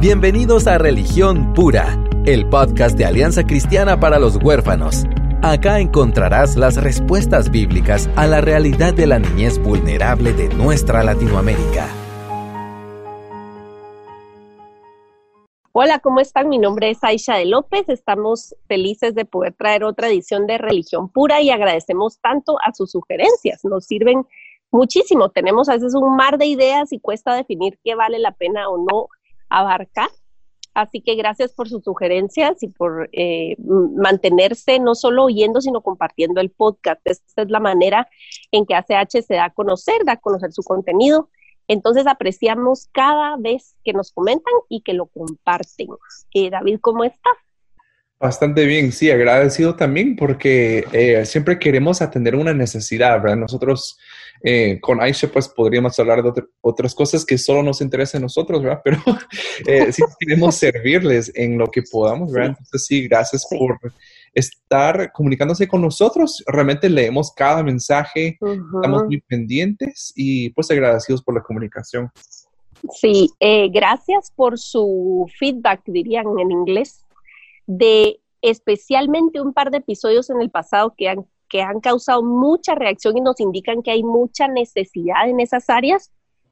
Bienvenidos a Religión Pura, el podcast de Alianza Cristiana para los Huérfanos. Acá encontrarás las respuestas bíblicas a la realidad de la niñez vulnerable de nuestra Latinoamérica. Hola, ¿cómo están? Mi nombre es Aisha de López. Estamos felices de poder traer otra edición de Religión Pura y agradecemos tanto a sus sugerencias. Nos sirven muchísimo. Tenemos a veces un mar de ideas y cuesta definir qué vale la pena o no abarca. Así que gracias por sus sugerencias y por eh, mantenerse no solo oyendo, sino compartiendo el podcast. Esta es la manera en que ACH se da a conocer, da a conocer su contenido. Entonces apreciamos cada vez que nos comentan y que lo comparten. Eh, David, ¿cómo estás? Bastante bien, sí, agradecido también porque eh, siempre queremos atender una necesidad, ¿verdad? Nosotros eh, con Aisha pues podríamos hablar de otras cosas que solo nos interesan a nosotros, ¿verdad? Pero eh, sí queremos servirles en lo que podamos, ¿verdad? Entonces sí, gracias por estar comunicándose con nosotros. Realmente leemos cada mensaje, estamos muy pendientes y pues agradecidos por la comunicación. Sí, gracias por su feedback, dirían en inglés de especialmente un par de episodios en el pasado que han, que han causado mucha reacción y nos indican que hay mucha necesidad en esas áreas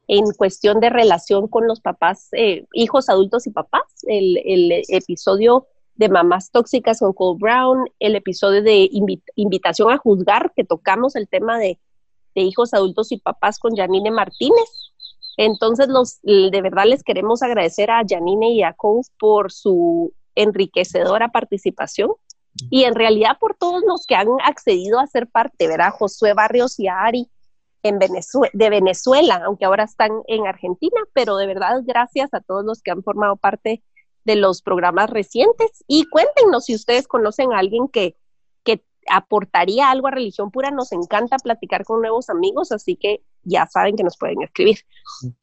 en cuestión de relación con los papás, eh, hijos, adultos y papás. El, episodio de Mamás Tóxicas con Cole Brown, el episodio de Invitación a Juzgar, que tocamos el tema de, de hijos, adultos y papás con Janine Martínez. Entonces, los, de verdad les queremos agradecer a Janine y a Cole por su enriquecedora participación y en realidad por todos los que han accedido a ser parte, ¿verdad? Josué Barrios y Ari en Venezuela, de Venezuela, aunque ahora están en Argentina, pero de verdad gracias a todos los que han formado parte de los programas recientes y cuéntenos si ustedes conocen a alguien que, que aportaría algo a religión pura, nos encanta platicar con nuevos amigos, así que ya saben que nos pueden escribir.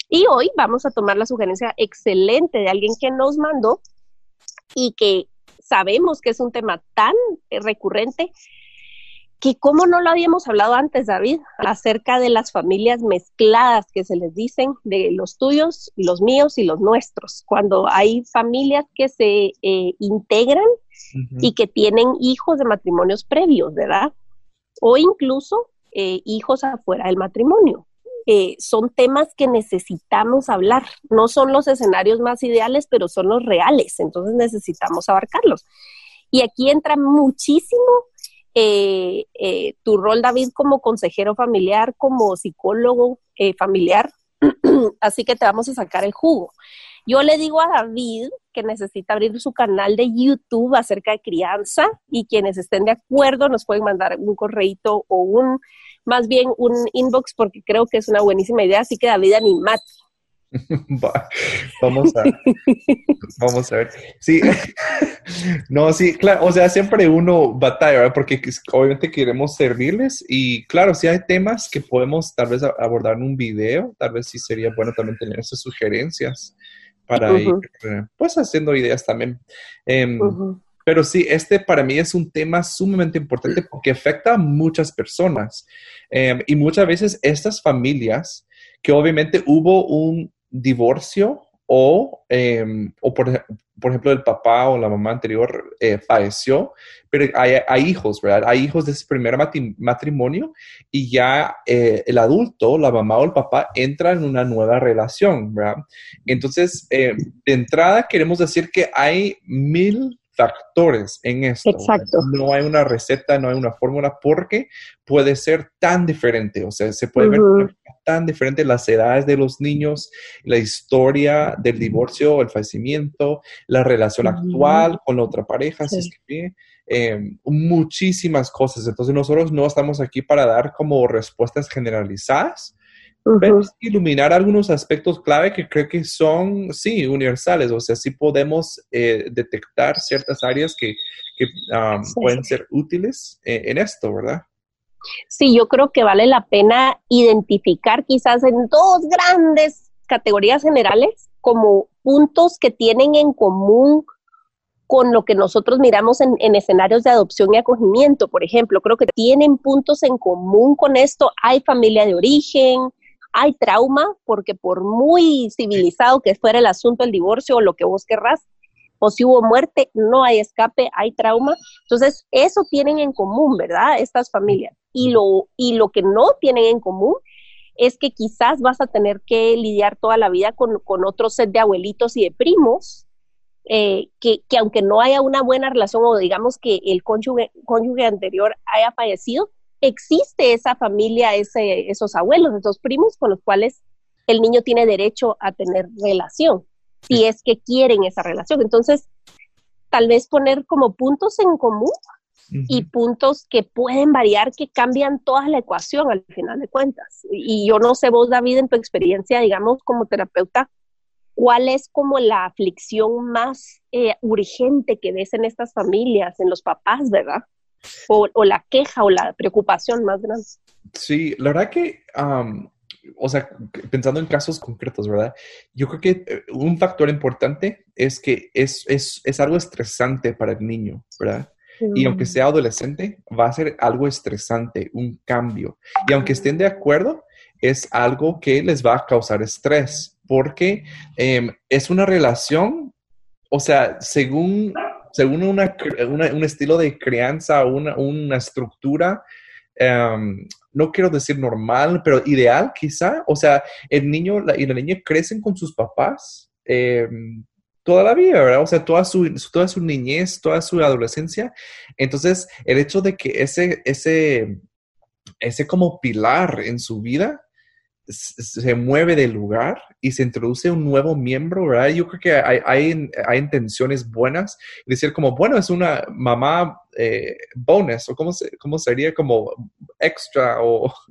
Y hoy vamos a tomar la sugerencia excelente de alguien que nos mandó y que sabemos que es un tema tan eh, recurrente que cómo no lo habíamos hablado antes, David, acerca de las familias mezcladas que se les dicen, de los tuyos, los míos y los nuestros, cuando hay familias que se eh, integran y que tienen hijos de matrimonios previos, ¿verdad? O incluso eh, hijos afuera del matrimonio. Eh, son temas que necesitamos hablar. No son los escenarios más ideales, pero son los reales, entonces necesitamos abarcarlos. Y aquí entra muchísimo eh, eh, tu rol, David, como consejero familiar, como psicólogo familiar, así que te vamos a sacar el jugo. Yo le digo a David que necesita abrir su canal de YouTube acerca de crianza y quienes estén de acuerdo nos pueden mandar un correito o un más bien un inbox porque creo que es una buenísima idea, así que David animate. vamos a vamos a ver. Sí, no, sí, claro, o sea, siempre uno batalla, ¿verdad? Porque obviamente queremos servirles y claro, si hay temas que podemos tal vez abordar en un video, tal vez sí sería bueno también tener esas sugerencias para ir, eh, pues, haciendo ideas también. Em, pero sí, este para mí es un tema sumamente importante porque afecta a muchas personas. Em, y muchas veces estas familias, que obviamente hubo un divorcio o, em, o por, ejemplo el papá o la mamá anterior eh, falleció, pero hay, hijos, ¿verdad? Hay hijos de ese primer matrimonio y ya eh, el adulto, la mamá o el papá entra en una nueva relación, ¿verdad? Entonces, em, de entrada queremos decir que hay mil factores en esto. Exacto. No hay una receta, no hay una fórmula porque puede ser tan diferente, o sea, se puede ver tan diferente las edades de los niños, la historia del divorcio, el fallecimiento, la relación actual con la otra pareja, si es que em, muchísimas cosas. Entonces nosotros no estamos aquí para dar como respuestas generalizadas, iluminar algunos aspectos clave que creo que son, sí, universales, o sea, sí podemos eh, detectar ciertas áreas que, pueden ser útiles eh, en esto, ¿verdad? Sí, yo creo que vale la pena identificar quizás en dos grandes categorías generales como puntos que tienen en común con lo que nosotros miramos en, en, escenarios de adopción y acogimiento, por ejemplo. Creo que tienen puntos en común con esto. Hay familia de origen, hay trauma porque por muy civilizado que fuera el asunto del divorcio o lo que vos querrás, o si hubo muerte, no hay escape, hay trauma. Entonces, eso tienen en común, ¿verdad? Estas familias. Y lo, y lo que no tienen en común es que quizás vas a tener que lidiar toda la vida con, con otro set de abuelitos y de primos, eh, que, que, aunque no haya una buena relación o digamos que el cónyuge, cónyuge anterior haya fallecido, existe esa familia, ese, esos abuelos, esos primos con los cuales el niño tiene derecho a tener relación, si es que quieren esa relación. Entonces, tal vez poner como puntos en común y puntos que pueden variar, que cambian toda la ecuación al final de cuentas. Y yo no sé vos, David, en tu experiencia, digamos, como terapeuta, ¿cuál es como la aflicción más eh, urgente que ves en estas familias, en los papás, verdad? O, la queja o la preocupación más grande. Sí, la verdad que, o sea, pensando en casos concretos, ¿verdad? Yo creo que eh, un factor importante es que es, es, es algo estresante para el niño, ¿verdad? Y aunque sea adolescente, va a ser algo estresante, un cambio. Y aunque estén de acuerdo, es algo que les va a causar estrés, porque em, es una relación, o sea, según, según una, un estilo de crianza, una, una estructura, em, no quiero decir normal, pero ideal quizá. O sea, el niño y la niña crecen con sus papás. Em, toda la vida, ¿verdad? O sea, toda su, toda su niñez, toda su adolescencia. Entonces, el hecho de que ese, ese, ese como pilar en su vida se mueve del lugar y se introduce un nuevo miembro, ¿verdad? Yo creo que hay, hay, intenciones buenas. Decir como, bueno, es una mamá eh, bonus, o cómo, se, cómo sería como extra o...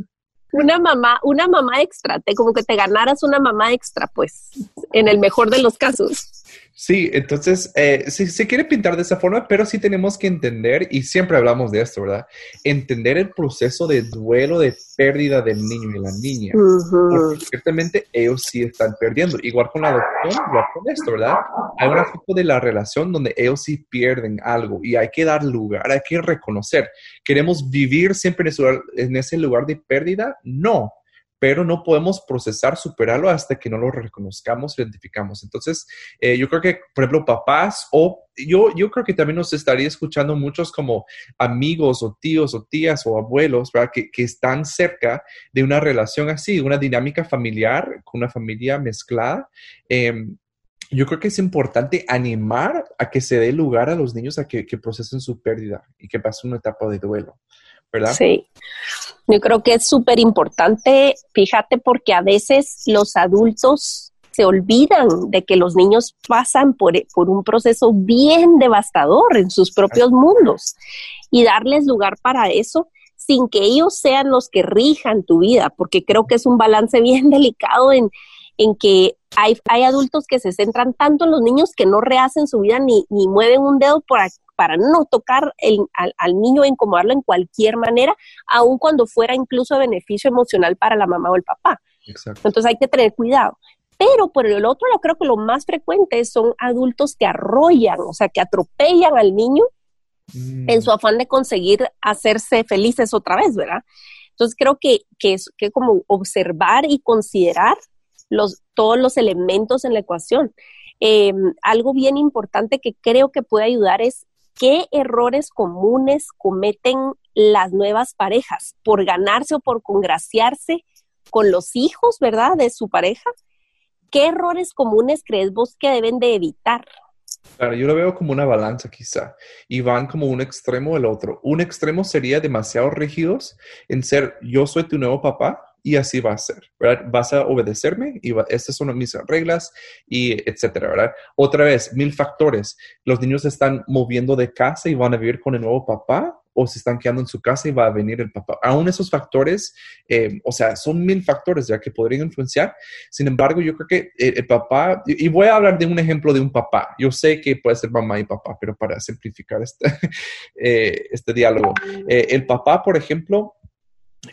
Una mamá, una mamá extra, te, como que te ganaras una mamá extra, pues, en el mejor de los casos. Sí, entonces eh, se, quiere pintar de esa forma, pero sí tenemos que entender, y siempre hablamos de esto, ¿verdad? Entender el proceso de duelo, de pérdida del niño y la niña. Porque ciertamente ellos sí están perdiendo. Igual con la adopción, igual con esto, ¿verdad? Hay un aspecto de la relación donde ellos sí pierden algo y hay que dar lugar, hay que reconocer. ¿Queremos vivir siempre en ese lugar de pérdida? No pero no podemos procesar, superarlo hasta que no lo reconozcamos, identificamos. Entonces, eh, yo creo que, por ejemplo, papás o yo, yo creo que también nos estaría escuchando muchos como amigos o tíos o tías o abuelos, ¿verdad? Que, están cerca de una relación así, una dinámica familiar, con una familia mezclada. Em, yo creo que es importante animar a que se dé lugar a los niños a que, que procesen su pérdida y que pasen una etapa de duelo. Sí, yo creo que es súper importante, fíjate, porque a veces los adultos se olvidan de que los niños pasan por, por un proceso bien devastador en sus propios mundos. Y darles lugar para eso sin que ellos sean los que rijan tu vida, porque creo que es un balance bien delicado en, en que hay, hay, adultos que se centran tanto en los niños que no rehacen su vida ni, ni mueven un dedo por, para no tocar al, niño e incomodarlo en cualquier manera, aun cuando fuera incluso beneficio emocional para la mamá o el papá. Entonces hay que tener cuidado. Pero por el otro lado, creo que lo más frecuente son adultos que arrollan, o sea, que atropellan al niño mm. en su afán de conseguir hacerse felices otra vez, ¿verdad? Entonces creo que, que es que como observar y considerar los, todos los elementos en la ecuación. Em, algo bien importante que creo que puede ayudar es ¿Qué errores comunes cometen las nuevas parejas por ganarse o por congraciarse con los hijos, verdad, de su pareja? ¿Qué errores comunes crees vos que deben de evitar? Claro, yo lo veo como una balanza quizá, y van como un extremo o el otro. Un extremo sería demasiado rígidos en ser yo soy tu nuevo papá, y así va a ser, ¿verdad? Vas a obedecerme y estas son mis reglas y etcétera, ¿verdad? Otra vez, mil factores. Los niños están moviendo de casa y van a vivir con el nuevo papá o se están quedando en su casa y va a venir el papá. Aún esos factores, eh, o sea, son mil factores ya que podrían influenciar. Sin embargo, yo creo que el, papá, y voy a hablar de un ejemplo de un papá. Yo sé que puede ser mamá y papá, pero para simplificar este, eh, este diálogo, eh, el papá, por ejemplo,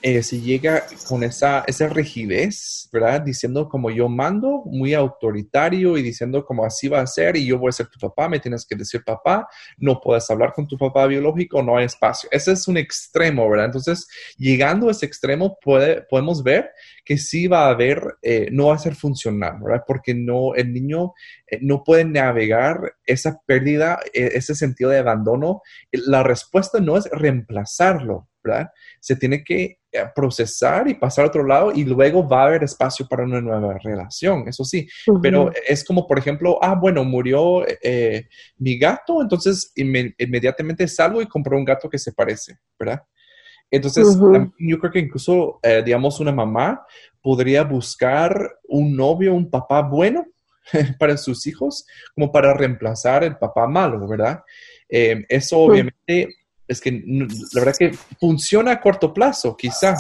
eh, si llega con esa, esa rigidez, ¿verdad? Diciendo como yo mando, muy autoritario y diciendo como así va a ser y yo voy a ser tu papá, me tienes que decir papá, no puedes hablar con tu papá biológico, no hay espacio. Ese es un extremo, ¿verdad? Entonces, llegando a ese extremo, puede, podemos ver que sí va a haber, eh, no va a ser funcional, ¿verdad? Porque no, el niño eh, no puede navegar esa pérdida, ese sentido de abandono. La respuesta no es reemplazarlo, ¿verdad? Se tiene que procesar y pasar a otro lado y luego va a haber espacio para una nueva relación, eso sí. Pero es como, por ejemplo, ah, bueno, murió eh, mi gato, entonces inmediatamente salgo y compro un gato que se parece, ¿verdad? Entonces, yo creo que incluso, eh, digamos, una mamá podría buscar un novio, un papá bueno para sus hijos, como para reemplazar el papá malo, ¿verdad? eso obviamente es que la verdad que funciona a corto plazo, quizá,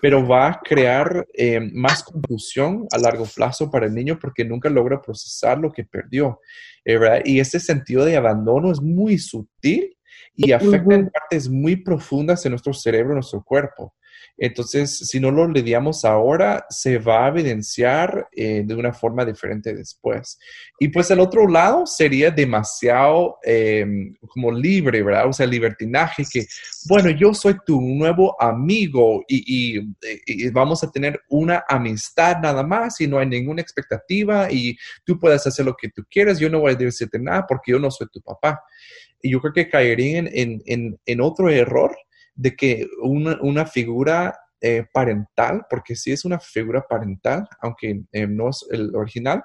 pero va a crear eh, más confusión a largo plazo para el niño porque nunca logra procesar lo que perdió. Eh, y ese sentido de abandono es muy sutil y afecta en partes muy profundas en nuestro cerebro, en nuestro cuerpo. Entonces, si no lo lidiamos ahora, se va a evidenciar eh, de una forma diferente después. Y pues el otro lado sería demasiado em, como libre, ¿verdad? O sea, libertinaje, que, bueno, yo soy tu nuevo amigo y, vamos a tener una amistad nada más y no hay ninguna expectativa y tú puedes hacer lo que tú quieras, yo no voy a decirte nada porque yo no soy tu papá. Y yo creo que caería en, en, en otro error de que una, figura eh, parental, porque sí es una figura parental, aunque eh, no es el original,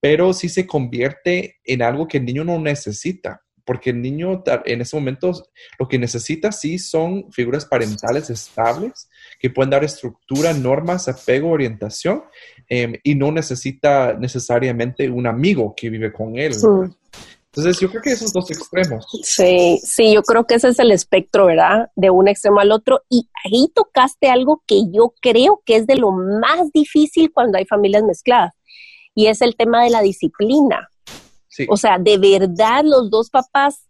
pero sí se convierte en algo que el niño no necesita, porque el niño en ese momento lo que necesita sí son figuras parentales estables que pueden dar estructura, normas, apego, orientación em, y no necesita necesariamente un amigo que vive con él. Entonces, yo creo que esos dos extremos. Sí, sí, yo creo que ese es el espectro, ¿verdad? De un extremo al otro. Y ahí tocaste algo que yo creo que es de lo más difícil cuando hay familias mezcladas, y es el tema de la disciplina. Sí. O sea, de verdad los dos papás,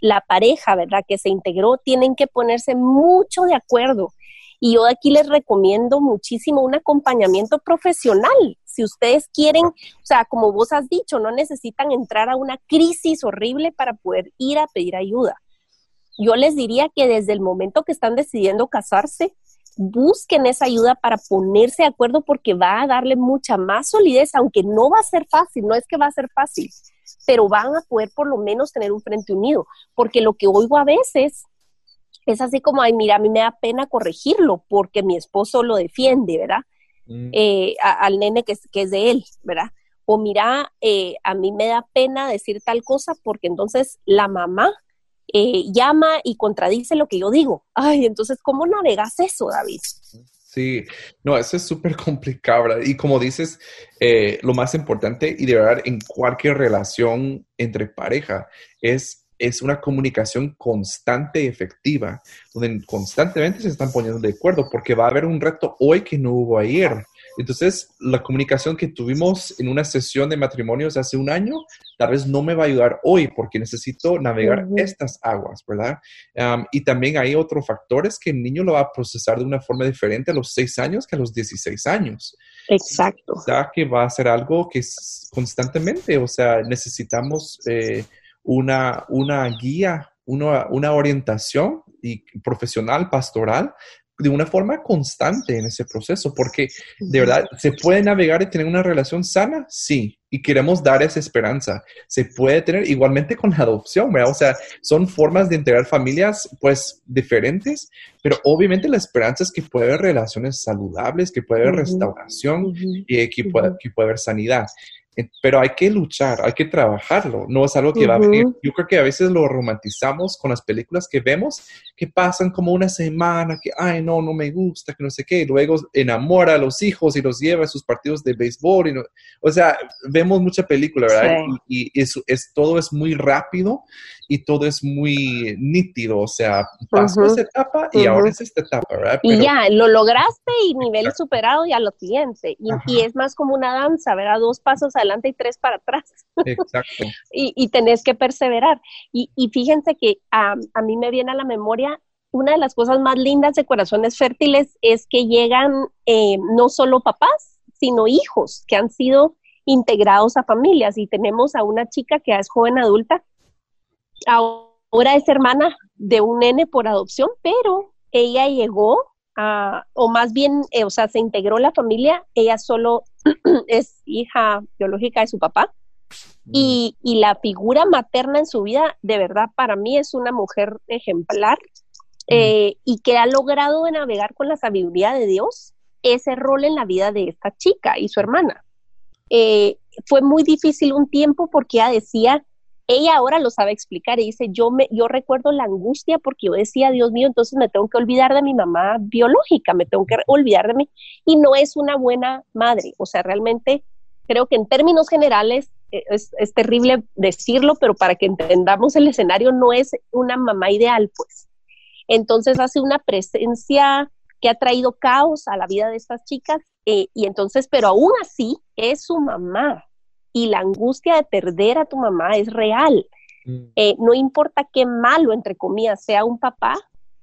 la pareja, ¿verdad? Que se integró, tienen que ponerse mucho de acuerdo y yo aquí les recomiendo muchísimo un acompañamiento profesional. Si ustedes quieren, o sea, como vos has dicho, no necesitan entrar a una crisis horrible para poder ir a pedir ayuda. Yo les diría que desde el momento que están decidiendo casarse, busquen esa ayuda para ponerse de acuerdo porque va a darle mucha más solidez, aunque no va a ser fácil, no es que va a ser fácil, pero van a poder por lo menos tener un frente unido, porque lo que oigo a veces es así como, ay, mira, a mí me da pena corregirlo porque mi esposo lo defiende, ¿verdad? Mm. Eh, al nene que, que, es de él, ¿verdad? O mira, eh, a mí me da pena decir tal cosa porque entonces la mamá eh, llama y contradice lo que yo digo. Ay, entonces, ¿cómo navegas eso, David? Sí, no, eso es súper complicado, ¿verdad? Y como dices, lo más importante y de verdad en cualquier relación entre pareja es es una comunicación constante y efectiva, donde constantemente se están poniendo de acuerdo, porque va a haber un reto hoy que no hubo ayer. Entonces, la comunicación que tuvimos en una sesión de matrimonios hace un año, tal vez no me va a ayudar hoy porque necesito navegar estas aguas, ¿verdad? y también hay otros factores que el niño lo va a procesar de una forma diferente a los 6 años que a los 16 años. Exacto. O sea, que va a ser algo que es constantemente, o sea, necesitamos... Eh, una, una guía, una, una orientación y profesional, pastoral, de una forma constante en ese proceso, porque de verdad, ¿se puede navegar y tener una relación sana? Sí, y queremos dar esa esperanza. Se puede tener igualmente con la adopción, ¿verdad? O sea, son formas de integrar familias, pues, diferentes, pero obviamente la esperanza es que puede haber relaciones saludables, que puede haber restauración y que puede, que puede haber sanidad pero hay que luchar, hay que trabajarlo, no es algo que va a venir. Yo creo que a veces lo romantizamos con las películas que vemos, que pasan como una semana, que, ay, no, no me gusta, que no sé qué, y luego enamora a los hijos y los lleva a sus partidos de béisbol. Y o sea, vemos mucha película, ¿verdad? Y, eso es, todo es muy rápido y todo es muy nítido, o sea, pasó esa etapa y ahora es esta etapa, ¿verdad? y ya, lo lograste y nivel superado y a lo siguiente. Y, y, es más como una danza, ¿verdad? Dos pasos adelante y tres para atrás. Exacto. y, y, tenés que perseverar. Y, y fíjense que a mí me viene a la memoria una de las cosas más lindas de Corazones Fértiles es que llegan eh, no solo papás, sino hijos que han sido integrados a familias. Y tenemos a una chica que es joven adulta, ahora es hermana de un nene por adopción, pero ella llegó a, o más bien, eh, o sea, se integró la familia, ella solo es hija biológica de su papá. Mm. Y, y, la figura materna en su vida, de verdad, para mí es una mujer ejemplar eh, y que ha logrado navegar con la sabiduría de Dios ese rol en la vida de esta chica y su hermana. Eh, fue muy difícil un tiempo porque ella decía, ella ahora lo sabe explicar y dice, yo, me, yo recuerdo la angustia porque yo decía, Dios mío, entonces me tengo que olvidar de mi mamá biológica, me tengo que olvidar de mí. Y no es una buena madre, o sea, realmente creo que en términos generales eh, es, es terrible decirlo, pero para que entendamos el escenario, no es una mamá ideal, pues. Entonces hace una presencia que ha traído caos a la vida de estas chicas eh, y entonces, pero aún así es su mamá y la angustia de perder a tu mamá es real. Mm. Eh, no importa qué malo, entre comillas, sea un papá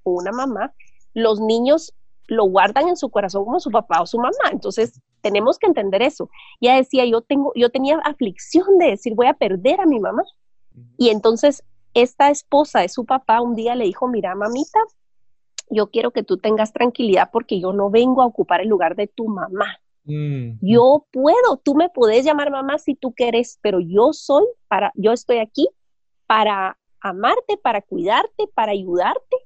o una mamá, los niños lo guardan en su corazón como su papá o su mamá. Entonces, tenemos que entender eso. Ya decía, yo tengo, yo tenía aflicción de decir, voy a perder a mi mamá. Y entonces esta esposa de su papá un día le dijo, mira, mamita, yo quiero que tú tengas tranquilidad porque yo no vengo a ocupar el lugar de tu mamá. Mm. Yo puedo, tú me puedes llamar mamá si tú quieres, pero yo soy para, yo estoy aquí para amarte, para cuidarte, para ayudarte.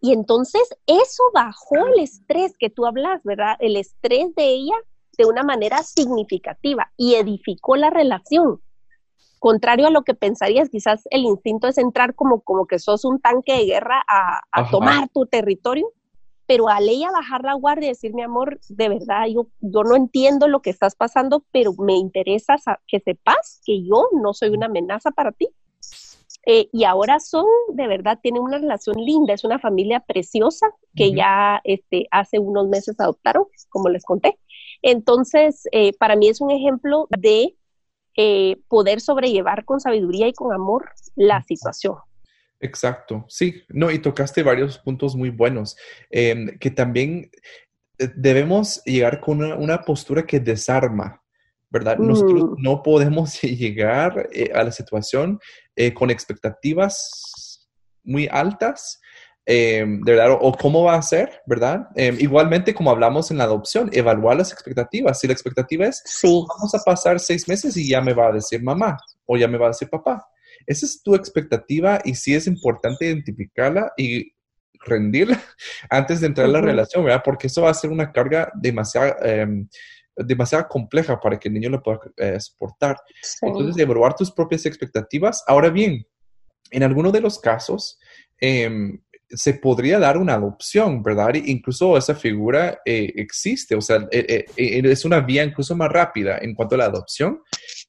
Y entonces eso bajó el estrés que tú hablas, ¿verdad? El estrés de ella de una manera significativa y edificó la relación contrario a lo que pensarías, quizás el instinto es entrar como, como que sos un tanque de guerra a, tomar tu territorio, pero al ella bajar la guardia y decir, mi amor, de verdad, yo, yo no entiendo lo que estás pasando, pero me interesa que sepas que yo no soy una amenaza para ti. Eh, y ahora son, de verdad, tienen una relación linda, es una familia preciosa que ya este, hace unos meses adoptaron, como les conté. Entonces, eh, para mí es un ejemplo de eh, poder sobrellevar con sabiduría y con amor la situación. Exacto, sí, no, y tocaste varios puntos muy buenos, em, que también eh, debemos llegar con una, postura que desarma, ¿verdad? Nosotros mm. no podemos llegar eh, a la situación con expectativas muy altas Em, de verdad, o, cómo va a ser, ¿verdad? Em, igualmente, como hablamos en la adopción, evaluar las expectativas. Si la expectativa es, sí. vamos a pasar seis meses y ya me va a decir mamá o ya me va a decir papá. Esa es tu expectativa y sí es importante identificarla y rendirla antes de entrar en la relación, ¿verdad? Porque eso va a ser una carga demasiado, em, demasiado compleja para que el niño lo pueda eh, soportar. Entonces, evaluar tus propias expectativas. Ahora bien, en algunos de los casos, se podría dar una adopción, ¿verdad? Incluso esa figura eh, existe, o sea, eh, eh, es una vía incluso más rápida en cuanto a la adopción,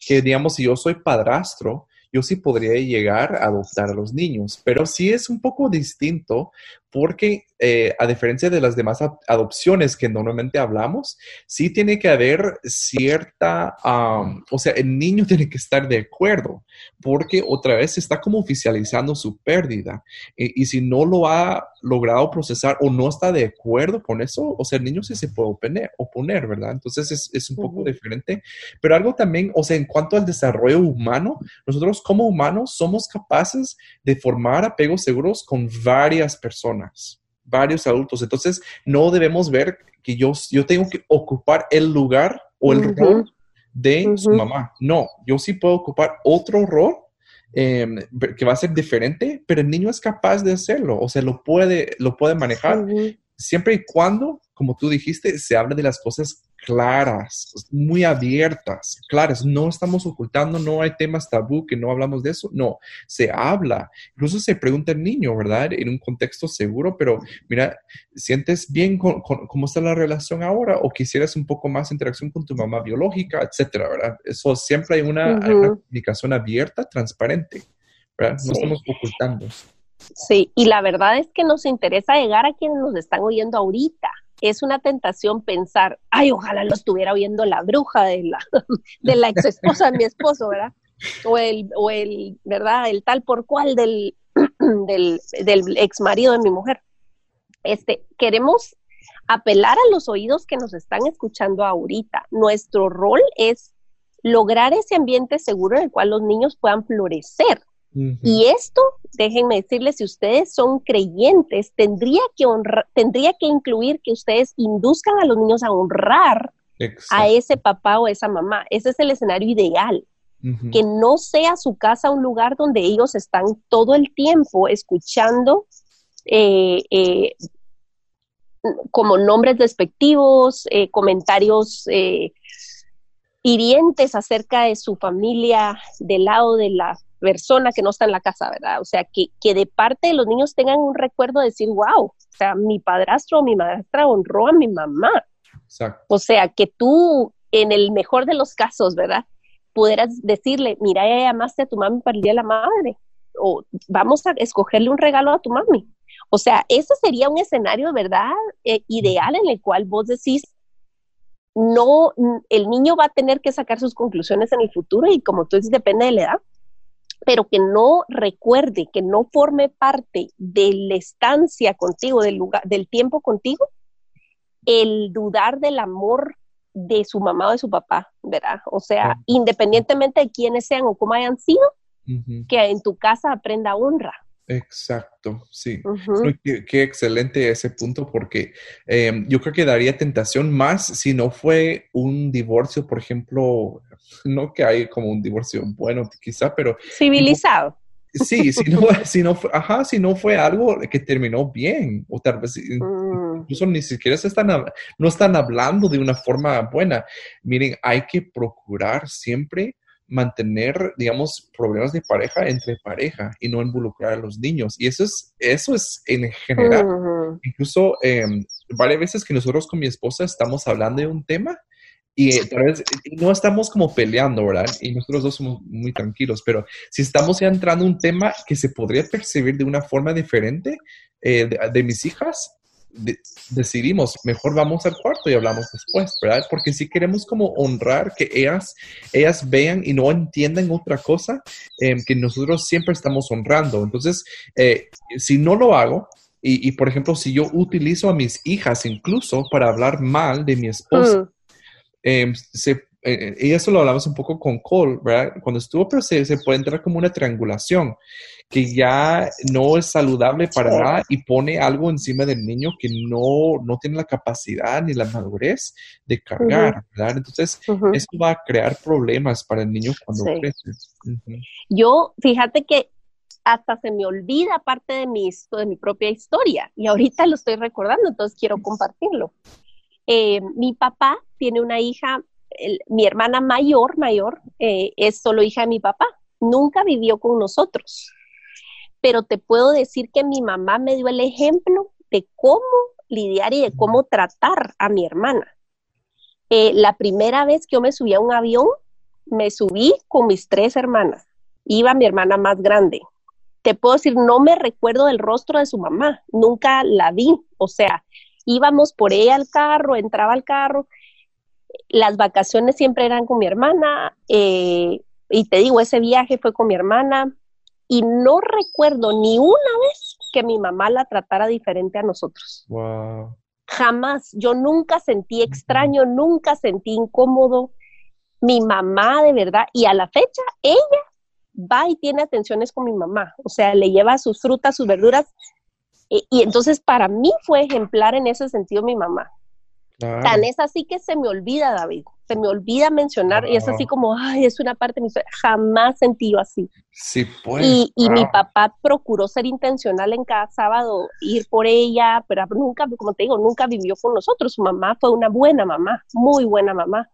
que digamos, si yo soy padrastro, yo sí podría llegar a adoptar a los niños, pero sí es un poco distinto porque eh, a diferencia de las demás adopciones que normalmente hablamos, sí tiene que haber cierta, o sea, el niño tiene que estar de acuerdo, porque otra vez está como oficializando su pérdida. y si no lo ha logrado procesar o no está de acuerdo con eso, o sea, el niño sí se puede oponer, oponer ¿verdad? Entonces es, es un poco diferente. Pero algo también, o sea, en cuanto al desarrollo humano, nosotros como humanos somos capaces de formar apegos seguros con varias personas varios adultos. Entonces, no debemos ver que yo, yo tengo que ocupar el lugar o el rol de su mamá. No, yo sí puedo ocupar otro rol em, que va a ser diferente, pero el niño es capaz de hacerlo, o sea, lo puede, lo puede manejar siempre y cuando, como tú dijiste, se hable de las cosas claras, muy abiertas, claras. No estamos ocultando, no hay temas tabú que no hablamos de eso. No, se habla. Incluso se pregunta al niño, ¿verdad? En un contexto seguro, pero mira, ¿sientes bien con, cómo está la relación ahora? ¿O quisieras un poco más interacción con tu mamá biológica, etcétera, ¿verdad? Eso siempre hay una, comunicación abierta, transparente, ¿verdad? No estamos ocultando. Sí, y la verdad es que nos interesa llegar a quienes nos están oyendo ahorita es una tentación pensar, ay, ojalá lo estuviera oyendo la bruja de la, de la ex esposa de mi esposo, ¿verdad? O el, o el, ¿verdad? El tal por cual del, del, del ex marido de mi mujer. este, queremos apelar a los oídos que nos están escuchando ahorita. Nuestro rol es lograr ese ambiente seguro en el cual los niños puedan florecer. Y esto, déjenme decirles, si ustedes son creyentes, tendría que, tendría que incluir que ustedes induzcan a los niños a honrar a ese papá o esa mamá. Ese es el escenario ideal. Que no sea su casa un lugar donde ellos están todo el tiempo escuchando eh, eh, como nombres despectivos, eh, comentarios hirientes acerca de su familia del lado de la persona que no está en la casa, ¿verdad? O sea, que, que de parte de los niños tengan un recuerdo de decir, wow, o sea, mi padrastro o mi madrastra honró a mi mamá. O sea, que tú, en el mejor de los casos, ¿verdad? Pudieras decirle, mira, ya llamaste a tu mami para el Día de la Madre, o vamos a escogerle un regalo a tu mami. O sea, ese sería un escenario, ¿verdad? Eh, ideal en el cual vos decís, no, el niño va a tener que sacar sus conclusiones en el futuro y como tú dices, depende de la edad, pero que no recuerde, que no forme parte de la estancia contigo, del, lugar, del tiempo contigo, el dudar del amor de su mamá o de su papá, ¿verdad? O sea, independientemente de quiénes sean o cómo hayan sido, que en tu casa aprenda honra. Exacto, sí. qué, excelente ese punto porque em, yo creo que daría tentación más si no fue un divorcio, por ejemplo, no que hay como un divorcio bueno quizá, pero... Civilizado. Sí, si no, si no, fue, ajá, si no fue algo que terminó bien, o tal vez mm. incluso ni siquiera se están, no están hablando de una forma buena. Miren, hay que procurar siempre mantener, digamos, problemas de pareja entre pareja y no involucrar a los niños. Y eso es, eso es en general. Incluso eh, varias veces que nosotros con mi esposa estamos hablando de un tema y tal vez no estamos como peleando, ¿verdad? Y nosotros dos somos muy tranquilos, pero si estamos ya entrando en un tema que se podría percibir de una forma diferente eh, de, mis hijas, decidimos, mejor vamos al cuarto y hablamos después, ¿verdad? Porque si queremos como honrar que ellas, ellas vean y no entiendan otra cosa em, que nosotros siempre estamos honrando. Entonces, eh, si no lo hago, y, y, por ejemplo, si yo utilizo a mis hijas incluso para hablar mal de mi esposa, mm. Em, se, eh, y eso lo hablamos un poco con Cole, ¿verdad? Cuando estuvo, pero se, puede entrar como una triangulación que ya no es saludable para nada y pone algo encima del niño que no, no tiene la capacidad ni la madurez de cargar, ¿verdad? Entonces, eso va a crear problemas para el niño cuando crece. Yo, fíjate que hasta se me olvida parte de mi, de mi propia historia y ahorita lo estoy recordando, entonces quiero compartirlo. Eh, mi papá tiene una hija, mi hermana mayor, mayor, eh, es solo hija de mi papá. Nunca vivió con nosotros. Pero te puedo decir que mi mamá me dio el ejemplo de cómo lidiar y de cómo tratar a mi hermana. Eh, la primera vez que yo me subí a un avión, me subí con mis tres hermanas. Iba mi hermana más grande. Te puedo decir, no me recuerdo del rostro de su mamá, nunca la vi. O sea, íbamos por ella al carro, entraba al carro, las vacaciones siempre eran con mi hermana, eh, y te digo, ese viaje fue con mi hermana, y no recuerdo ni una vez que mi mamá la tratara diferente a nosotros. Jamás, yo nunca sentí extraño, nunca sentí incómodo. Mi mamá de verdad, y a la fecha, ella va y tiene atenciones con mi mamá, o sea, le lleva sus frutas, sus verduras, y, entonces para mí fue ejemplar en ese sentido mi mamá. Tan es así que se me olvida, David. Se me olvida mencionar y es así como, ay, es una parte de mi historia. Jamás sentí así. Sí, pues. Y, y mi papá procuró ser intencional en cada sábado, ir por ella, pero nunca, como te digo, nunca vivió con nosotros. Su mamá fue una buena mamá, muy buena mamá.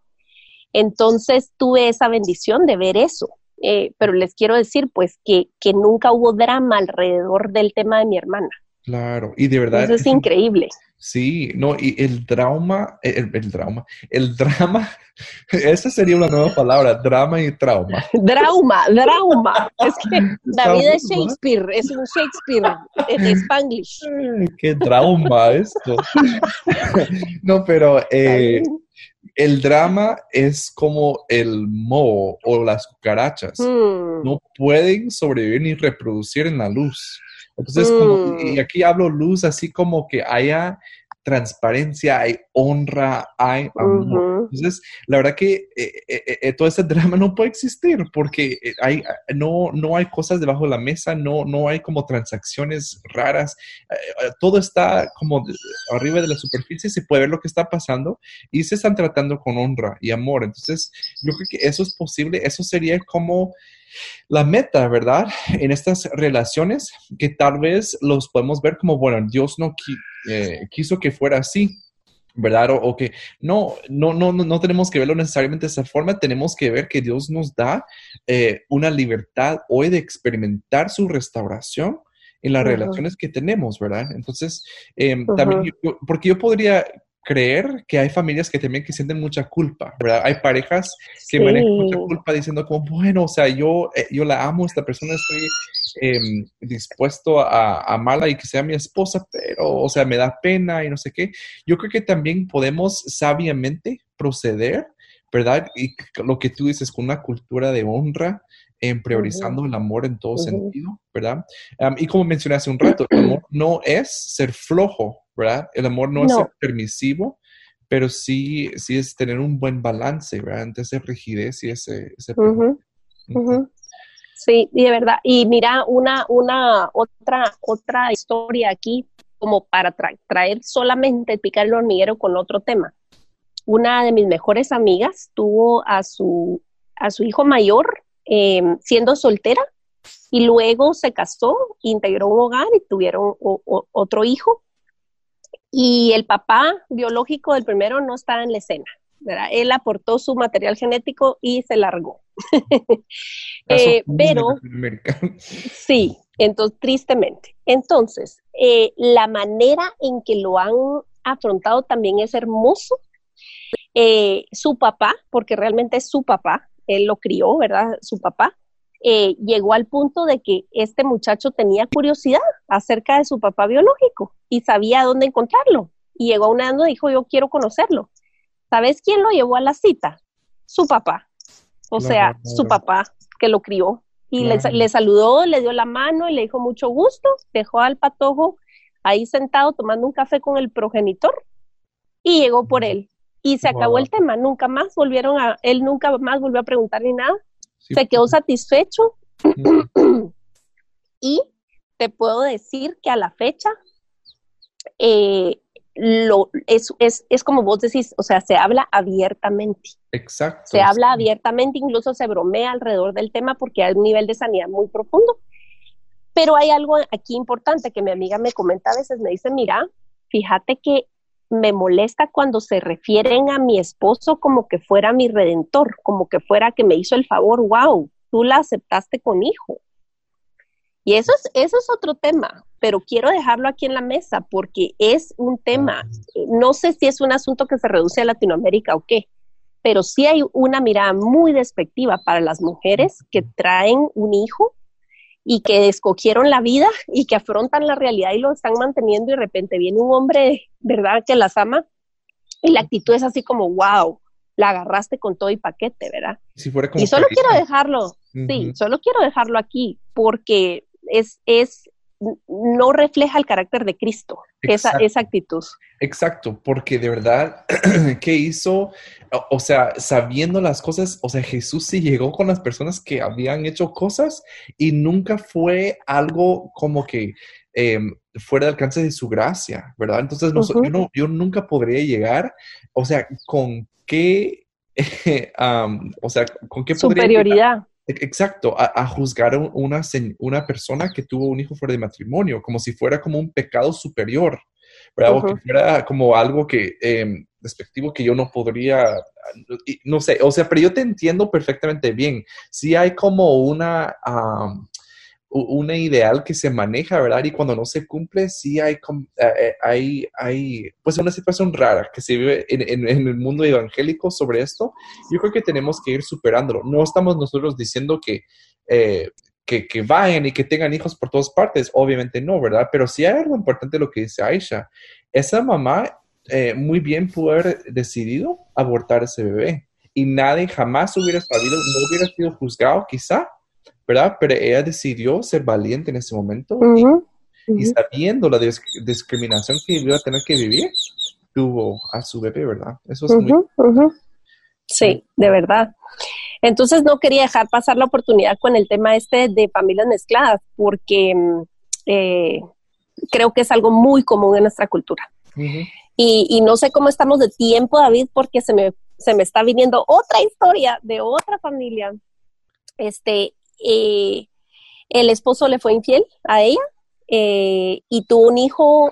Entonces tuve esa bendición de ver eso. Eh, pero les quiero decir, pues, que, que nunca hubo drama alrededor del tema de mi hermana. Claro, y de verdad. Eso es, increíble. Sí, no, y el trauma, el, el, drama, el drama, esa sería una nueva palabra, drama y trauma. Drauma, drauma. Es que David es Shakespeare, es un Shakespeare en Spanglish. Qué trauma esto. No, pero eh, el drama es como el moho o las cucarachas. Hmm. No pueden sobrevivir ni reproducir en la luz. Entonces, como, y aquí hablo luz así como que haya transparencia, hay honra, hay amor. Entonces, la verdad que eh, eh, eh, todo ese drama no puede existir porque hay, no, no hay cosas debajo de la mesa, no, no hay como transacciones raras, todo está como arriba de la superficie, se puede ver lo que está pasando y se están tratando con honra y amor. Entonces, yo creo que eso es posible, eso sería como la meta, ¿verdad? En estas relaciones que tal vez los podemos ver como, bueno, Dios no eh, quiso que fuera así, ¿verdad? O, que no, no, no, no tenemos que verlo necesariamente de esa forma, tenemos que ver que Dios nos da eh, una libertad hoy de experimentar su restauración en las relaciones que tenemos, ¿verdad? Entonces, em, también, porque yo podría creer que hay familias que también que sienten mucha culpa, ¿verdad? Hay parejas que manejan mucha culpa diciendo como, bueno, o sea, yo, eh, yo la amo, esta persona estoy em, dispuesto a, amarla y que sea mi esposa, pero, o sea, me da pena y no sé qué. Yo creo que también podemos sabiamente proceder, ¿verdad? Y lo que tú dices, con una cultura de honra, en priorizando el amor en todo sentido, ¿verdad? y como mencioné hace un rato, el amor no es ser flojo, ¿verdad? El amor no, es ser permisivo, pero sí, sí es tener un buen balance, ¿verdad? Entre esa rigidez y ese... Sí, y de verdad. Y mira, una, una otra, otra historia aquí, como para traer solamente picar el hormiguero con otro tema. Una de mis mejores amigas tuvo a su, a su hijo mayor em, siendo soltera y luego se casó, integró un hogar y tuvieron otro hijo y el papá biológico del primero no estaba en la escena. ¿verdad? Él aportó su material genético y se largó. eh, pero sí, entonces tristemente. Entonces, eh, la manera en que lo han afrontado también es hermoso. Eh, su papá, porque realmente es su papá, él lo crió, ¿verdad? Su papá, eh, llegó al punto de que este muchacho tenía curiosidad acerca de su papá biológico y sabía dónde encontrarlo. Y llegó a un año y dijo, yo quiero conocerlo. ¿Sabes quién lo llevó a la cita? Su papá. O sea, su papá que lo crió. Y le, le, saludó, le dio la mano y le dijo mucho gusto. Dejó al patojo ahí sentado tomando un café con el progenitor y llegó por él. Y se acabó el tema. Nunca más volvieron a, él nunca más volvió a preguntar ni nada se quedó satisfecho y te puedo decir que a la fecha eh, lo, es, es, es, como vos decís, o sea, se habla abiertamente. Exacto. Se habla abiertamente, incluso se bromea alrededor del tema porque hay un nivel de sanidad muy profundo. Pero hay algo aquí importante que mi amiga me comenta a veces, me dice, mira, fíjate que me molesta cuando se refieren a mi esposo como que fuera mi redentor, como que fuera que me hizo el favor, wow, tú la aceptaste con hijo. Y eso es, eso es otro tema, pero quiero dejarlo aquí en la mesa porque es un tema, no sé si es un asunto que se reduce a Latinoamérica o qué, pero sí hay una mirada muy despectiva para las mujeres que traen un hijo y que escogieron la vida y que afrontan la realidad y lo están manteniendo y de repente viene un hombre, ¿verdad?, que las ama y la actitud es así como, wow, la agarraste con todo y paquete, ¿verdad? y solo quiero dejarlo, sí, solo quiero dejarlo aquí porque es, es no refleja el carácter de Cristo, esa, esa, actitud. Exacto, porque de verdad, ¿qué hizo? O, sea, sabiendo las cosas, o sea, Jesús sí llegó con las personas que habían hecho cosas y nunca fue algo como que em, fuera del alcance de su gracia, ¿verdad? Entonces, yo, no, yo nunca podría llegar, o sea, con qué, o sea, con qué superioridad. Exacto, a, juzgar a una, una persona que tuvo un hijo fuera de matrimonio, como si fuera como un pecado superior, ¿verdad? O que fuera como algo que, eh, despectivo que yo no podría, no sé, o sea, pero yo te entiendo perfectamente bien. Si hay como una, una ideal que se maneja, ¿verdad? Y cuando no se cumple, sí hay, eh, eh, hay, hay pues una situación rara que se vive en, el mundo evangélico sobre esto. Yo creo que tenemos que ir superándolo. No estamos nosotros diciendo que, eh, que, que, vayan y que tengan hijos por todas partes, obviamente no, ¿verdad? Pero sí hay algo importante lo que dice Aisha. Esa mamá muy bien pudo haber decidido abortar ese bebé y nadie jamás hubiera sabido, no hubiera sido juzgado quizá ¿verdad? Pero ella decidió ser valiente en ese momento y sabiendo la discriminación que iba a tener que vivir, tuvo a su bebé, ¿verdad? Eso es muy... Sí, de verdad. Entonces no quería dejar pasar la oportunidad con el tema este de familias mezcladas, porque mm, eh, creo que es algo muy común en nuestra cultura. y, no sé cómo estamos de tiempo, David, porque se me, se me está viniendo otra historia de otra familia. Este, eh, el esposo le fue infiel a ella eh, y tuvo un hijo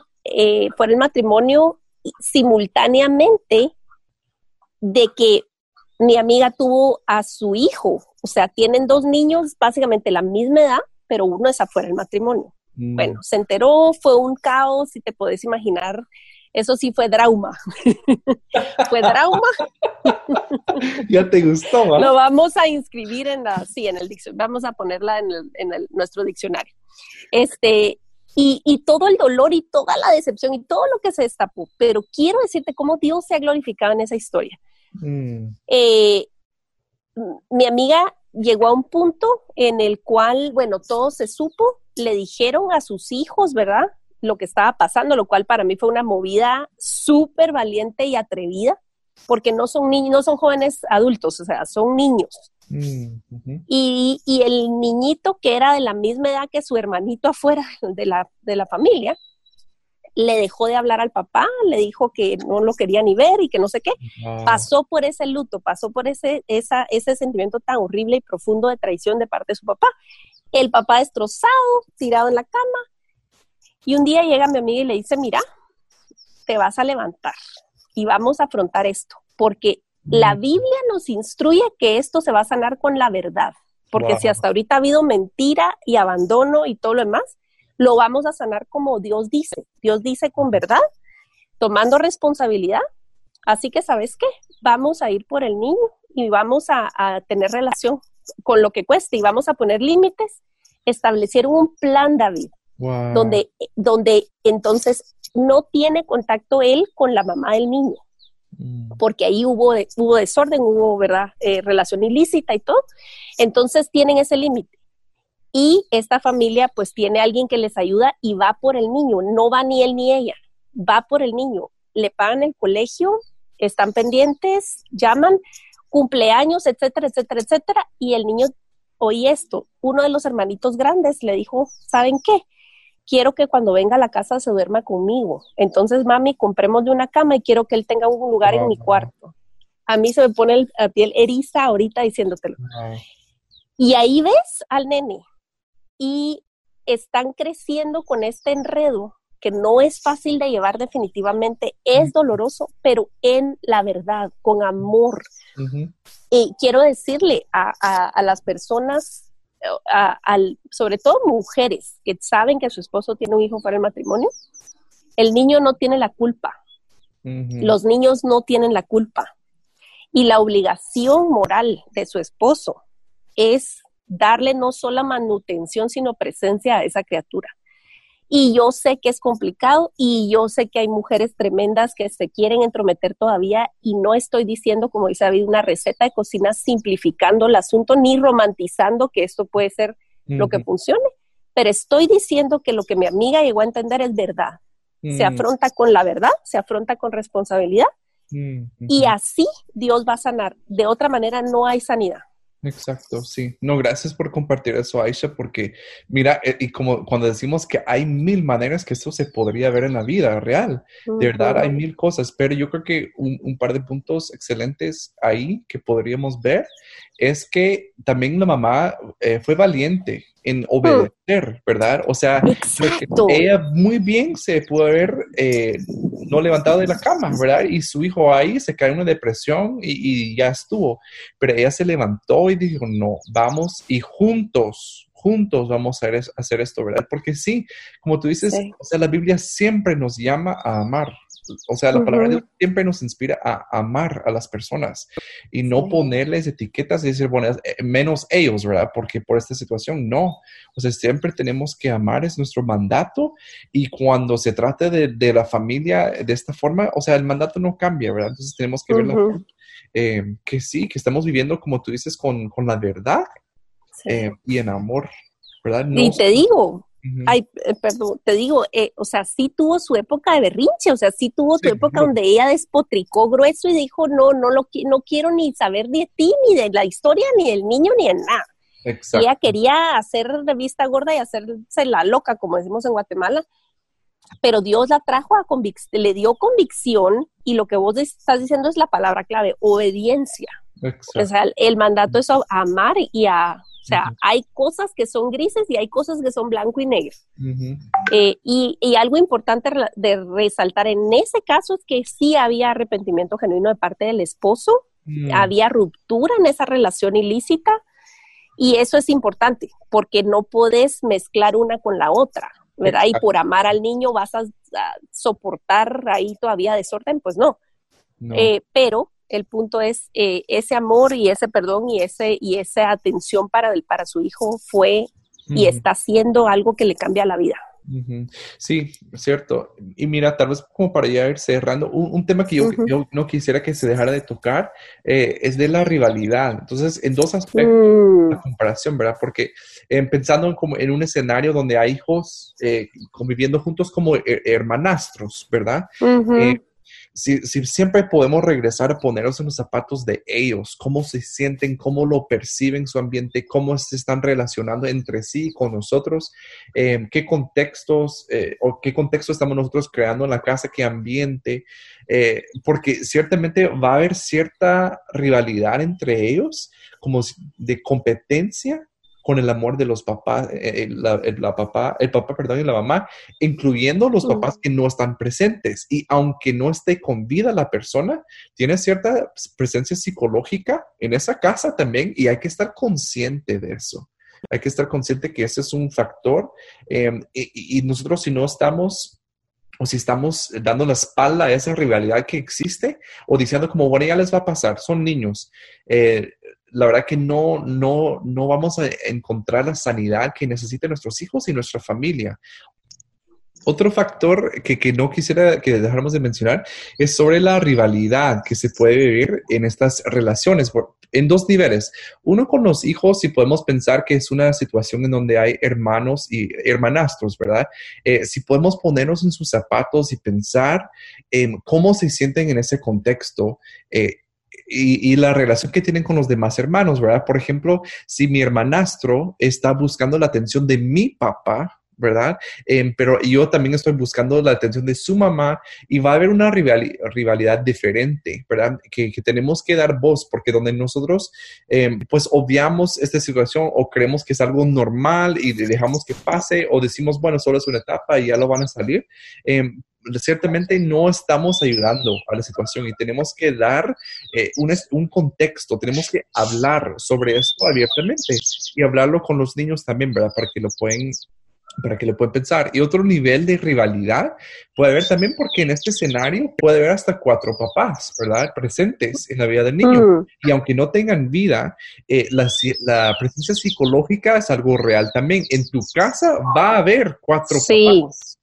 por el matrimonio simultáneamente de que mi amiga tuvo a su hijo, o sea, tienen dos niños básicamente la misma edad, pero uno es afuera del matrimonio. Mm. Bueno, se enteró, fue un caos, si te puedes imaginar, eso sí fue trauma. fue trauma. ya te gustó, ¿no? Lo vamos a inscribir en la, sí, en el diccionario, vamos a ponerla en, en nuestro diccionario. Este, y, y, todo el dolor y toda la decepción y todo lo que se destapó. Pero quiero decirte cómo Dios se ha glorificado en esa historia. Mm. Eh, mi amiga llegó a un punto en el cual, bueno, todo se supo, le dijeron a sus hijos, ¿verdad? Lo que estaba pasando, lo cual para mí fue una movida súper valiente y atrevida, porque no son niños, no son jóvenes adultos, o sea, son niños. Mm, y, y, el niñito que era de la misma edad que su hermanito afuera de la, de la familia, le dejó de hablar al papá, le dijo que no lo quería ni ver y que no sé qué. Pasó por ese luto, pasó por ese, esa, ese sentimiento tan horrible y profundo de traición de parte de su papá. El papá destrozado, tirado en la cama. Y un día llega mi amiga y le dice, mira, te vas a levantar y vamos a afrontar esto, porque la Biblia nos instruye que esto se va a sanar con la verdad, porque si hasta ahorita ha habido mentira y abandono y todo lo demás, lo vamos a sanar como Dios dice. Dios dice con verdad, tomando responsabilidad. Así que, ¿sabes qué? Vamos a ir por el niño y vamos a, tener relación con lo que cueste y vamos a poner límites. Establecieron un plan, David, donde, donde entonces no tiene contacto él con la mamá del niño mm. porque ahí hubo, hubo desorden, hubo, ¿verdad?, eh, relación ilícita y todo. Entonces tienen ese límite y esta familia pues tiene alguien que les ayuda y va por el niño, no va ni él ni ella, va por el niño, le pagan el colegio, están pendientes, llaman, cumpleaños, etcétera, etcétera, etcétera, y el niño oí esto, uno de los hermanitos grandes le dijo, ¿saben qué? Quiero que cuando venga a la casa se duerma conmigo. Entonces, mami, compremos de una cama y quiero que él tenga un lugar en mi cuarto. A mí se me pone la piel eriza ahorita diciéndotelo. Y ahí ves al nene y están creciendo con este enredo que no es fácil de llevar definitivamente, es doloroso, pero en la verdad, con amor. Y quiero decirle a, las personas, sobre todo mujeres que saben que su esposo tiene un hijo para el matrimonio, el niño no tiene la culpa. Los niños no tienen la culpa. Y la obligación moral de su esposo es darle no solo manutención, sino presencia a esa criatura. Y yo sé que es complicado y yo sé que hay mujeres tremendas que se quieren entrometer todavía y no estoy diciendo, como dice David, una receta de cocina simplificando el asunto ni romantizando que esto puede ser lo que funcione, pero estoy diciendo que lo que mi amiga llegó a entender es verdad. Se mm. afronta con la verdad, se afronta con responsabilidad mm, y así Dios va a sanar. De otra manera no hay sanidad. Exacto, sí. No, gracias por compartir eso, Aisha, porque mira, eh, y como cuando decimos que hay mil maneras que esto se podría ver en la vida real, de verdad hay mil cosas, pero yo creo que un, par de puntos excelentes ahí que podríamos ver es que también la mamá eh, fue valiente en obedecer, ¿verdad? O sea, ella muy bien se pudo haber eh, no levantado de la cama, ¿verdad? Y su hijo ahí se cae en una depresión y, ya estuvo. Pero ella se levantó y dijo, no, vamos y juntos, juntos vamos a hacer esto, ¿verdad? Porque sí, como tú dices, o sea, la Biblia siempre nos llama a amar, o sea, la palabra de Dios siempre nos inspira a amar a las personas y no ponerles etiquetas y decir, bueno, eh, menos ellos, ¿verdad? Porque por esta situación, no. O sea, siempre tenemos que amar, es nuestro mandato y cuando se trata de, la familia de esta forma, o sea, el mandato no cambia, ¿verdad? Entonces tenemos que ver eh, que sí, que estamos viviendo, como tú dices, con, la verdad eh, y en amor, ¿verdad? y te digo, ay, eh, perdón, te digo, eh, o sea, sí tuvo su época de berrinche, o sea, sí tuvo su época donde ella despotricó grueso y dijo, no, no, lo, no quiero ni saber de ti, ni de la historia, ni del niño, ni de nada. Exacto. ella quería hacer de vista gorda y hacerse la loca, como decimos en Guatemala, pero Dios la trajo a convicción, le dio convicción y lo que vos estás diciendo es la palabra clave, obediencia. O sea, el mandato es amar y a o sea, hay cosas que son grises y hay cosas que son blanco y negro. Eh, y, algo importante de resaltar en ese caso es que sí había arrepentimiento genuino de parte del esposo, mm. había ruptura en esa relación ilícita y eso es importante porque no puedes mezclar una con la otra, ¿verdad? Y por amar al niño vas a, soportar ahí todavía desorden, pues no. Eh, pero el punto es eh, ese amor y ese perdón y ese y esa atención para para su hijo fue y está haciendo algo que le cambia la vida. Sí, cierto. Y mira, tal vez como para ya ir cerrando, un, tema que yo, no quisiera que se dejara de tocar eh, es de la rivalidad. Entonces, en dos aspectos, mm. la comparación, ¿verdad? Porque eh, pensando en, como en un escenario donde hay hijos conviviendo juntos como hermanastros, ¿verdad? Si, siempre podemos regresar a ponernos en los zapatos de ellos, cómo se sienten, cómo lo perciben su ambiente, cómo se están relacionando entre sí con nosotros, em, qué contextos eh, o qué contexto estamos nosotros creando en la casa, qué ambiente, eh, porque ciertamente va a haber cierta rivalidad entre ellos, como de competencia con el amor de los papás, eh, eh, la, papá, el papá, perdón, y la mamá, incluyendo los papás que no están presentes. Y aunque no esté con vida la persona, tiene cierta presencia psicológica en esa casa también y hay que estar consciente de eso. Hay que estar consciente que ese es un factor em, y, nosotros si no estamos o si estamos dando la espalda a esa rivalidad que existe o diciendo como, bueno, ya les va a pasar, son niños. Eh, la verdad que no, no, no vamos a encontrar la sanidad que necesitan nuestros hijos y nuestra familia. Otro factor que, no quisiera que dejáramos de mencionar es sobre la rivalidad que se puede vivir en estas relaciones en dos niveles. Uno con los hijos, si podemos pensar que es una situación en donde hay hermanos y hermanastros, ¿verdad? Eh, si podemos ponernos en sus zapatos y pensar en cómo se sienten en ese contexto, eh, y, la relación que tienen con los demás hermanos, ¿verdad? Por ejemplo, si mi hermanastro está buscando la atención de mi papá, ¿verdad? Em, pero yo también estoy buscando la atención de su mamá y va a haber una rivalidad diferente, ¿verdad? Que, tenemos que dar voz porque donde nosotros em, pues obviamos esta situación o creemos que es algo normal y dejamos que pase o decimos, bueno, solo es una etapa y ya lo van a salir, em, ciertamente no estamos ayudando a la situación y tenemos que dar eh, un, un, contexto, tenemos que hablar sobre esto abiertamente y hablarlo con los niños también, ¿verdad? Para que lo pueden para que lo puedan pensar. Y otro nivel de rivalidad puede haber también porque en este escenario puede haber hasta cuatro papás, ¿verdad? Presentes en la vida del niño. Mm. Y aunque no tengan vida, eh, la, la, presencia psicológica es algo real también. En tu casa va a haber cuatro papás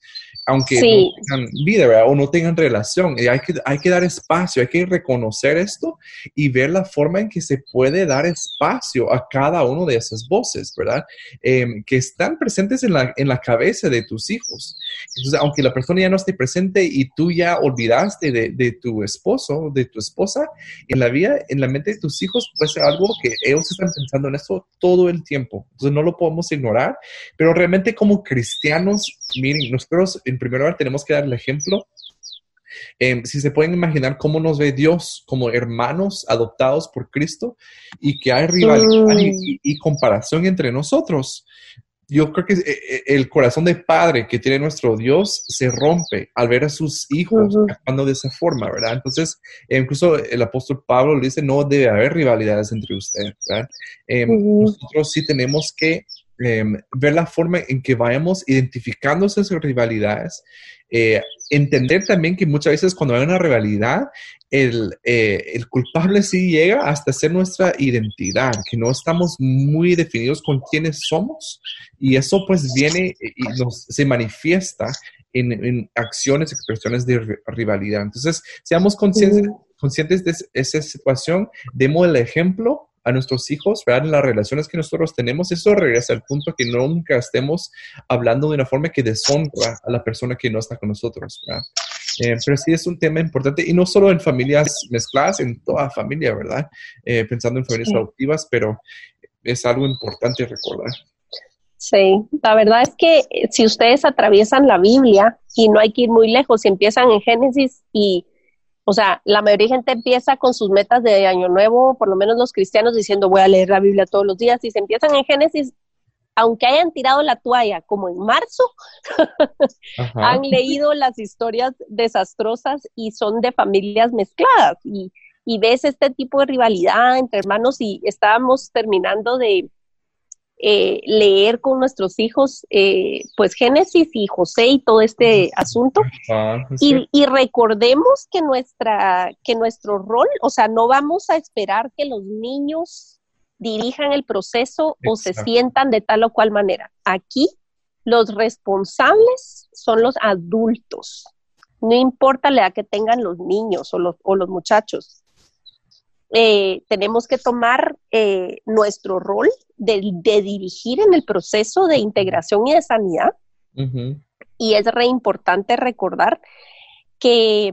aunque no tengan vida o no tengan relación. Y hay, que, hay que dar espacio, hay que reconocer esto y ver la forma en que se puede dar espacio a cada uno de esas voces, ¿verdad? Em, que están presentes en la, en la cabeza de tus hijos. Entonces, aunque la persona ya no esté presente y tú ya olvidaste de, de tu esposo, de tu esposa, en la vida, en la mente de tus hijos puede ser algo que ellos están pensando en eso todo el tiempo. Entonces, no lo podemos ignorar, pero realmente como cristianos, miren, nosotros en primer lugar tenemos que dar el ejemplo. Em, si se pueden imaginar cómo nos ve Dios como hermanos adoptados por Cristo y que hay rivalidad y, comparación entre nosotros, yo creo que eh, eh, el corazón de padre que tiene nuestro Dios se rompe al ver a sus hijos actuando de esa forma, ¿verdad? Entonces, incluso el apóstol Pablo le dice, no debe haber rivalidades entre ustedes, ¿verdad? Em, nosotros sí tenemos que Em, ver la forma en que vayamos identificando esas rivalidades, eh, entender también que muchas veces cuando hay una rivalidad, el, eh, el, culpable sí llega hasta ser nuestra identidad, que no estamos muy definidos con quiénes somos y eso pues viene y nos, se manifiesta en, en acciones, expresiones de rivalidad. Entonces, seamos conscientes, conscientes de esa situación, demos el ejemplo a nuestros hijos, ¿verdad? En las relaciones que nosotros tenemos, eso regresa al punto que nunca estemos hablando de una forma que deshonra a la persona que no está con nosotros, ¿verdad? Eh, pero sí es un tema importante y no solo en familias mezcladas, en toda familia, ¿verdad? Eh, pensando en familias adoptivas, pero es algo importante recordar. Sí, la verdad es que eh, si ustedes atraviesan la Biblia y no hay que ir muy lejos, si empiezan en Génesis y, o sea, la mayoría de gente empieza con sus metas de año nuevo, por lo menos los cristianos diciendo voy a leer la Biblia todos los días, y se empiezan en Génesis, aunque hayan tirado la toalla como en marzo, han leído las historias desastrosas y son de familias mezcladas y, y ves este tipo de rivalidad entre hermanos y estábamos terminando de eh, leer con nuestros hijos, eh, pues Génesis y José y todo este asunto. Ah, y, y, recordemos que, nuestra, que nuestro rol, o sea, no vamos a esperar que los niños dirijan el proceso o se sientan de tal o cual manera. Aquí los responsables son los adultos. No importa la edad que tengan los niños o los, o los muchachos. Eh, tenemos que tomar eh, nuestro rol de, dirigir en el proceso de integración y de sanidad. Y es re importante recordar que,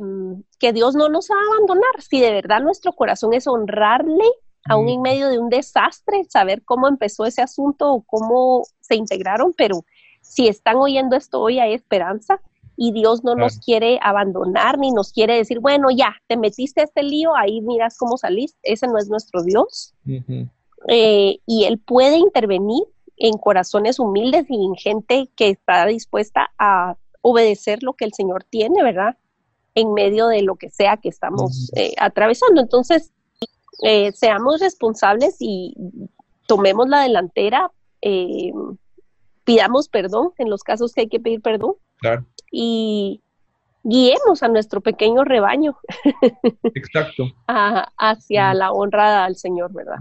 que, Dios no nos va a abandonar. Si de verdad nuestro corazón es honrarle, aún en medio de un desastre, saber cómo empezó ese asunto o cómo se integraron, pero si están oyendo esto hoy hay esperanza y Dios no nos quiere abandonar ni nos quiere decir, bueno, ya, te metiste a este lío, ahí miras cómo saliste. Ese no es nuestro Dios. Eh, y Él puede intervenir en corazones humildes y en gente que está dispuesta a obedecer lo que el Señor tiene, ¿verdad? En medio de lo que sea que estamos eh, atravesando. Entonces, eh, seamos responsables y tomemos la delantera, pidamos perdón en los casos que hay que pedir perdón. Claro y guiemos a nuestro pequeño rebaño. Exacto. hacia la honra al Señor, ¿verdad?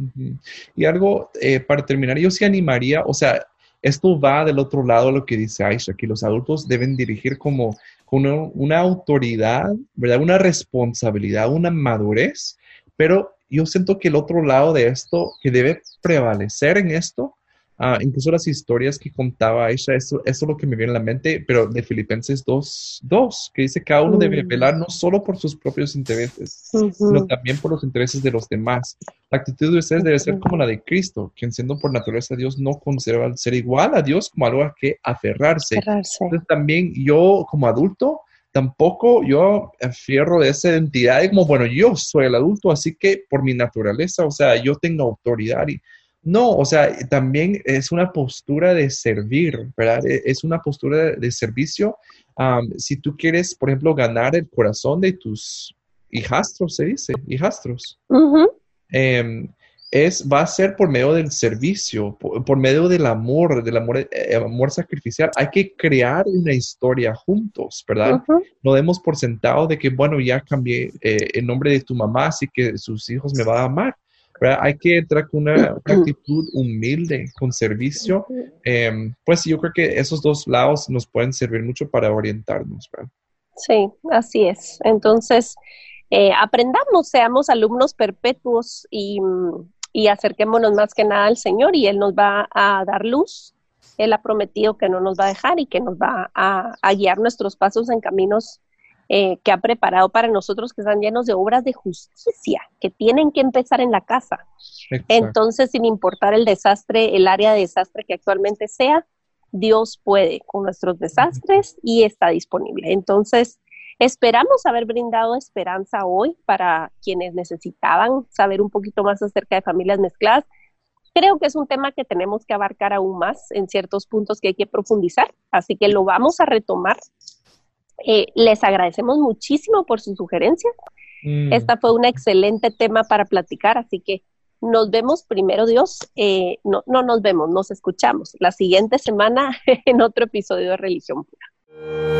Y algo eh, para terminar, yo sí animaría, o sea, esto va del otro lado de lo que dice Aisha, que los adultos deben dirigir como, como una autoridad, ¿verdad? Una responsabilidad, una madurez, pero yo siento que el otro lado de esto, que debe prevalecer en esto, Ah, incluso las historias que contaba ella, eso, eso, es lo que me viene a la mente, pero de Filipenses 2, 2 que dice cada uno debe mm. velar no solo por sus propios intereses, sino también por los intereses de los demás. La actitud de ustedes debe ser como la de Cristo, quien siendo por naturaleza Dios no conserva el ser igual a Dios como algo a que aferrarse. aferrarse. Entonces también yo como adulto, tampoco yo afierro de esa identidad como, bueno, yo soy el adulto, así que por mi naturaleza, o sea, yo tengo autoridad y no, o sea, también es una postura de servir, ¿verdad? E, es una postura de servicio. si tú quieres, por ejemplo, ganar el corazón de tus hijastros, se dice, hijastros, em, es, va a ser por medio del servicio, por, medio del amor, del amor, eh, amor sacrificial. Hay que crear una historia juntos, ¿verdad? No demos por sentado de que, bueno, ya cambié eh, el nombre de tu mamá, así que sus hijos me van a amar. Hay que entrar con una, actitud humilde, con servicio. Em, pues yo creo que esos dos lados nos pueden servir mucho para orientarnos. Sí, así es. Entonces, eh, aprendamos, seamos alumnos perpetuos y, acerquémonos más que nada al Señor y Él nos va a dar luz. Él ha prometido que no nos va a dejar y que nos va a, a guiar nuestros pasos en caminos eh, que ha preparado para nosotros que están llenos de obras de justicia, que tienen que empezar en la casa. Entonces, sin importar el desastre, el área de desastre que actualmente sea, Dios puede con nuestros desastres y está disponible. Entonces, esperamos haber brindado esperanza hoy para quienes necesitaban saber un poquito más acerca de familias mezcladas. Creo que es un tema que tenemos que abarcar aún más en ciertos puntos que hay que profundizar, así que lo vamos a retomar eh, les agradecemos muchísimo por sus sugerencias. Mm. Esta fue un excelente tema para platicar, así que nos vemos primero Dios. Eh, no, no nos vemos, nos escuchamos la siguiente semana en otro episodio de Religión Pura.